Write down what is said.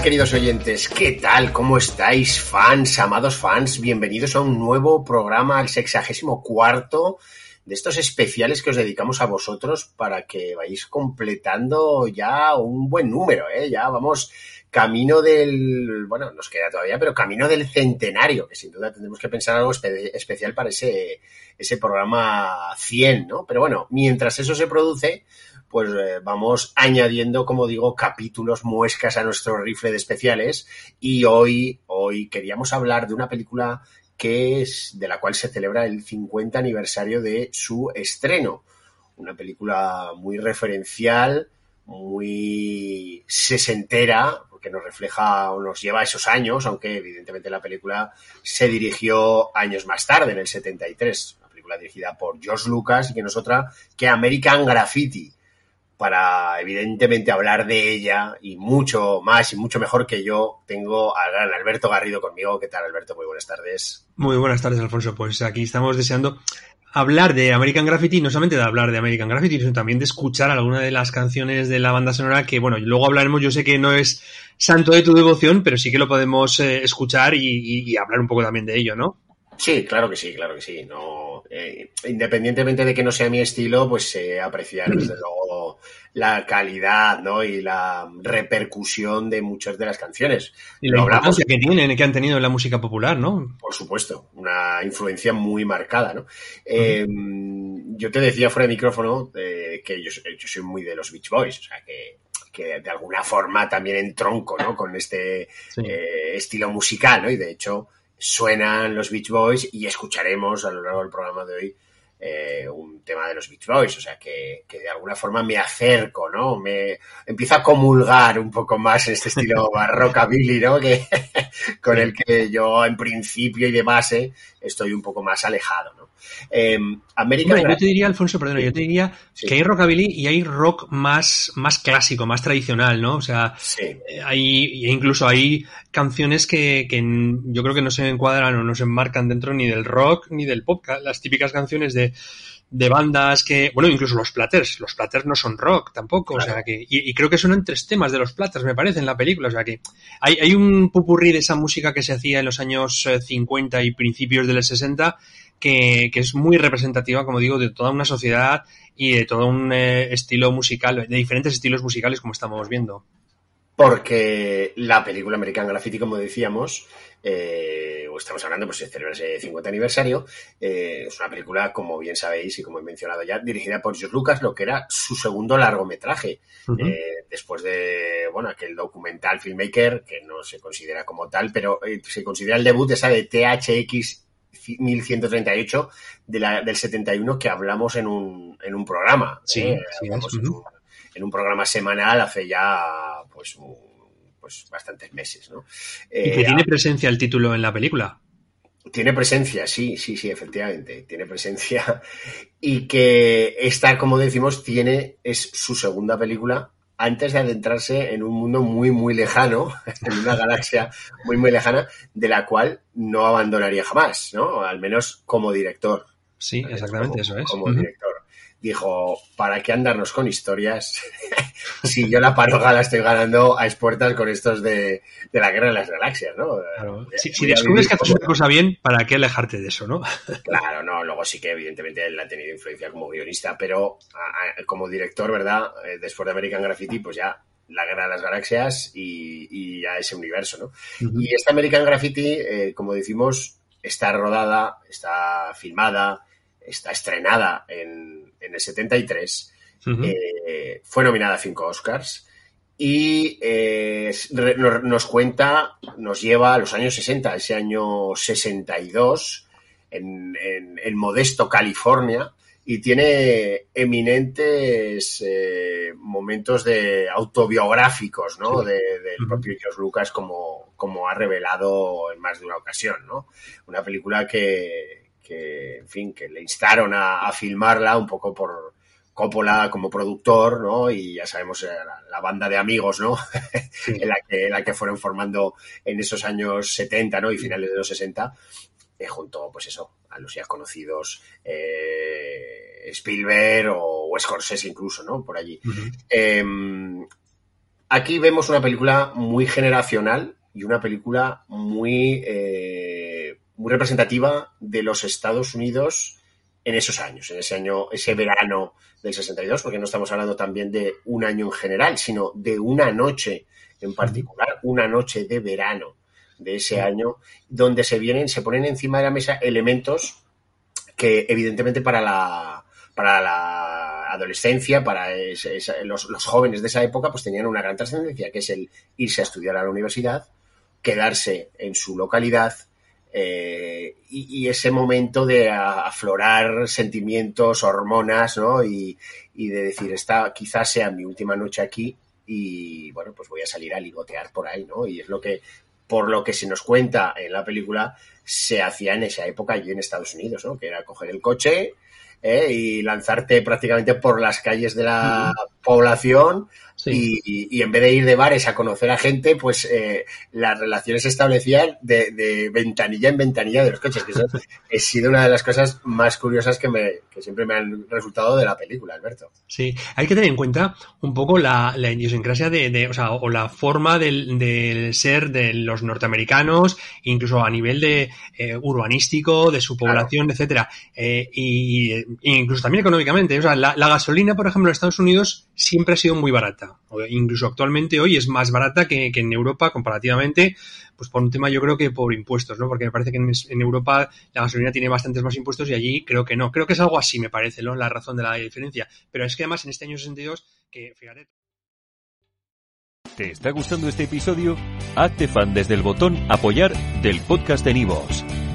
Queridos oyentes, ¿qué tal? ¿Cómo estáis fans, amados fans? Bienvenidos a un nuevo programa, al sexagésimo cuarto de estos especiales que os dedicamos a vosotros para que vayáis completando ya un buen número, ¿eh? Ya vamos camino del, bueno, nos queda todavía, pero camino del centenario, que sin duda tendremos que pensar algo especial para ese, ese programa 100, ¿no? Pero bueno, mientras eso se produce, pues eh, vamos añadiendo, como digo, capítulos, muescas a nuestro rifle de especiales. Y hoy, hoy queríamos hablar de una película que es de la cual se celebra el 50 aniversario de su estreno. Una película muy referencial, muy sesentera, porque nos refleja o nos lleva a esos años, aunque evidentemente la película se dirigió años más tarde, en el 73. Una película dirigida por George Lucas y que no es otra que American Graffiti para evidentemente hablar de ella y mucho más y mucho mejor que yo, tengo al gran Alberto Garrido conmigo. ¿Qué tal, Alberto? Muy buenas tardes. Muy buenas tardes, Alfonso. Pues aquí estamos deseando hablar de American Graffiti, no solamente de hablar de American Graffiti, sino también de escuchar alguna de las canciones de la banda sonora que, bueno, luego hablaremos, yo sé que no es santo de tu devoción, pero sí que lo podemos eh, escuchar y, hablar un poco también de ello, ¿no? Sí, claro que sí, claro que sí. No, eh, independientemente de que no sea mi estilo, pues se aprecia desde luego la calidad ¿no? y la repercusión de muchas de las canciones. Y la que tienen, que han tenido en la música popular, ¿no? Por supuesto, una influencia muy marcada, ¿no? Eh, yo te decía fuera de micrófono eh, que yo, soy muy de los Beach Boys, o sea que que de alguna forma también entronco ¿no? con este eh, estilo musical, ¿no? Y de hecho suenan los Beach Boys y escucharemos a lo largo del programa de hoy eh, un tema de los Beach Boys, o sea que, de alguna forma me acerco, ¿no? Me empiezo a comulgar un poco más en este estilo rockabilly, ¿no? Que, con el que yo en principio y de base estoy un poco más alejado, ¿no? Eh, yo te diría, Alfonso, perdón, yo te diría que hay rockabilly y hay rock más, más clásico, más tradicional, ¿no? O sea, eh, hay, incluso hay canciones que, que, yo creo que no se encuadran o no se enmarcan dentro ni del rock ni del pop. Las típicas canciones de de bandas que, bueno, incluso los Platters, los Platters no son rock tampoco, o sea que, y, creo que son tres temas de los Platters, me parece, en la película, o sea que hay, hay un pupurrí de esa música que se hacía en los años 50 eh, y principios de los 60 que, que, es muy representativa, como digo, de toda una sociedad y de todo un eh, estilo musical, de diferentes estilos musicales como estamos viendo. Porque la película American Graffiti, como decíamos, eh, o estamos hablando, pues se celebra ese 50 aniversario. Eh, es una película, como bien sabéis y como he mencionado ya, dirigida por George Lucas, lo que era su segundo largometraje. Eh, después de, bueno, aquel documental filmmaker, que no se considera como tal, pero se considera el debut esa de THX 1138 de la, del 71 que hablamos en un, en un programa. Sí, en, un, programa semanal hace ya, pues, pues bastantes meses, ¿no? y que eh, tiene presencia el título en la película. Tiene presencia, sí, sí, sí, efectivamente, tiene presencia. Y que esta, como decimos, tiene, es su segunda película antes de adentrarse en un mundo muy, muy lejano, en una galaxia muy, muy lejana, de la cual no abandonaría jamás, ¿no? Al menos como director. Sí, exactamente, eso es. Como director dijo, ¿para qué andarnos con historias? si yo la paroga la estoy ganando a expuertas con estos de, la guerra de las galaxias, ¿no? Si, descubres que haces una cosa bien, ¿para qué alejarte de eso, no? claro, no, luego sí que evidentemente él ha tenido influencia como guionista, pero como director, ¿verdad? Eh, después de American Graffiti, pues ya la guerra de las galaxias y, ya ese universo, ¿no? Y esta American Graffiti, eh, como decimos, está rodada, está filmada, está estrenada en, en el 73 fue nominada a cinco Oscars y nos, cuenta, nos lleva a los años 60, ese año 62, en, en, en Modesto, California, y tiene eminentes eh, momentos de autobiográficos, ¿no? del propio George Lucas, como, como ha revelado en más de una ocasión, ¿no? Una película que, que en fin, que le instaron a, filmarla un poco por Coppola como productor, ¿no? Y ya sabemos eh, la, banda de amigos, ¿no? en, la que, la que fueron formando en esos años 70, ¿no? Y finales de los 60, eh, junto, pues eso, a los ya conocidos eh, Spielberg o, Scorsese incluso, ¿no? Por allí. Em, aquí vemos una película muy generacional y una película muy, muy representativa de los Estados Unidos en esos años, en ese año, ese verano del 62, porque no estamos hablando también de un año en general, sino de una noche en particular, una noche de verano de ese año, donde se vienen, se ponen encima de la mesa elementos que evidentemente para la, para la adolescencia, para los, jóvenes de esa época, pues tenían una gran trascendencia, que es el irse a estudiar a la universidad, quedarse en su localidad, eh, y, ese momento de aflorar sentimientos, hormonas, ¿no? Y, y, de decir, esta quizás sea mi última noche aquí y, bueno, pues voy a salir a ligotear por ahí, ¿no? Y es lo que por lo que se nos cuenta en la película, se hacía en esa época allí en Estados Unidos, ¿no? Que era coger el coche ¿eh? y lanzarte prácticamente por las calles de la población y, en vez de ir de bares a conocer a gente, pues eh, las relaciones se establecían de, ventanilla en ventanilla de los coches, que eso ha sido una de las cosas más curiosas que, me, que siempre me han resultado de la película, Alberto. Sí, hay que tener en cuenta un poco la, la idiosincrasia de, o, sea, o la forma del, ser de los norteamericanos, incluso a nivel de eh, urbanístico, de su población, etcétera, eh, y, incluso también económicamente. O sea, la, gasolina, por ejemplo, en Estados Unidos siempre ha sido muy barata. incluso actualmente hoy es más barata que, en Europa comparativamente, pues por un tema yo creo que por impuestos, ¿no? Porque me parece que en, Europa la gasolina tiene bastantes más impuestos y allí creo que no. Creo que es algo así, me parece, ¿no? La razón de la diferencia. Pero es que además en este año 62, que fíjate. ¿Te está gustando este episodio? Hazte fan desde el botón apoyar del podcast de Nivos.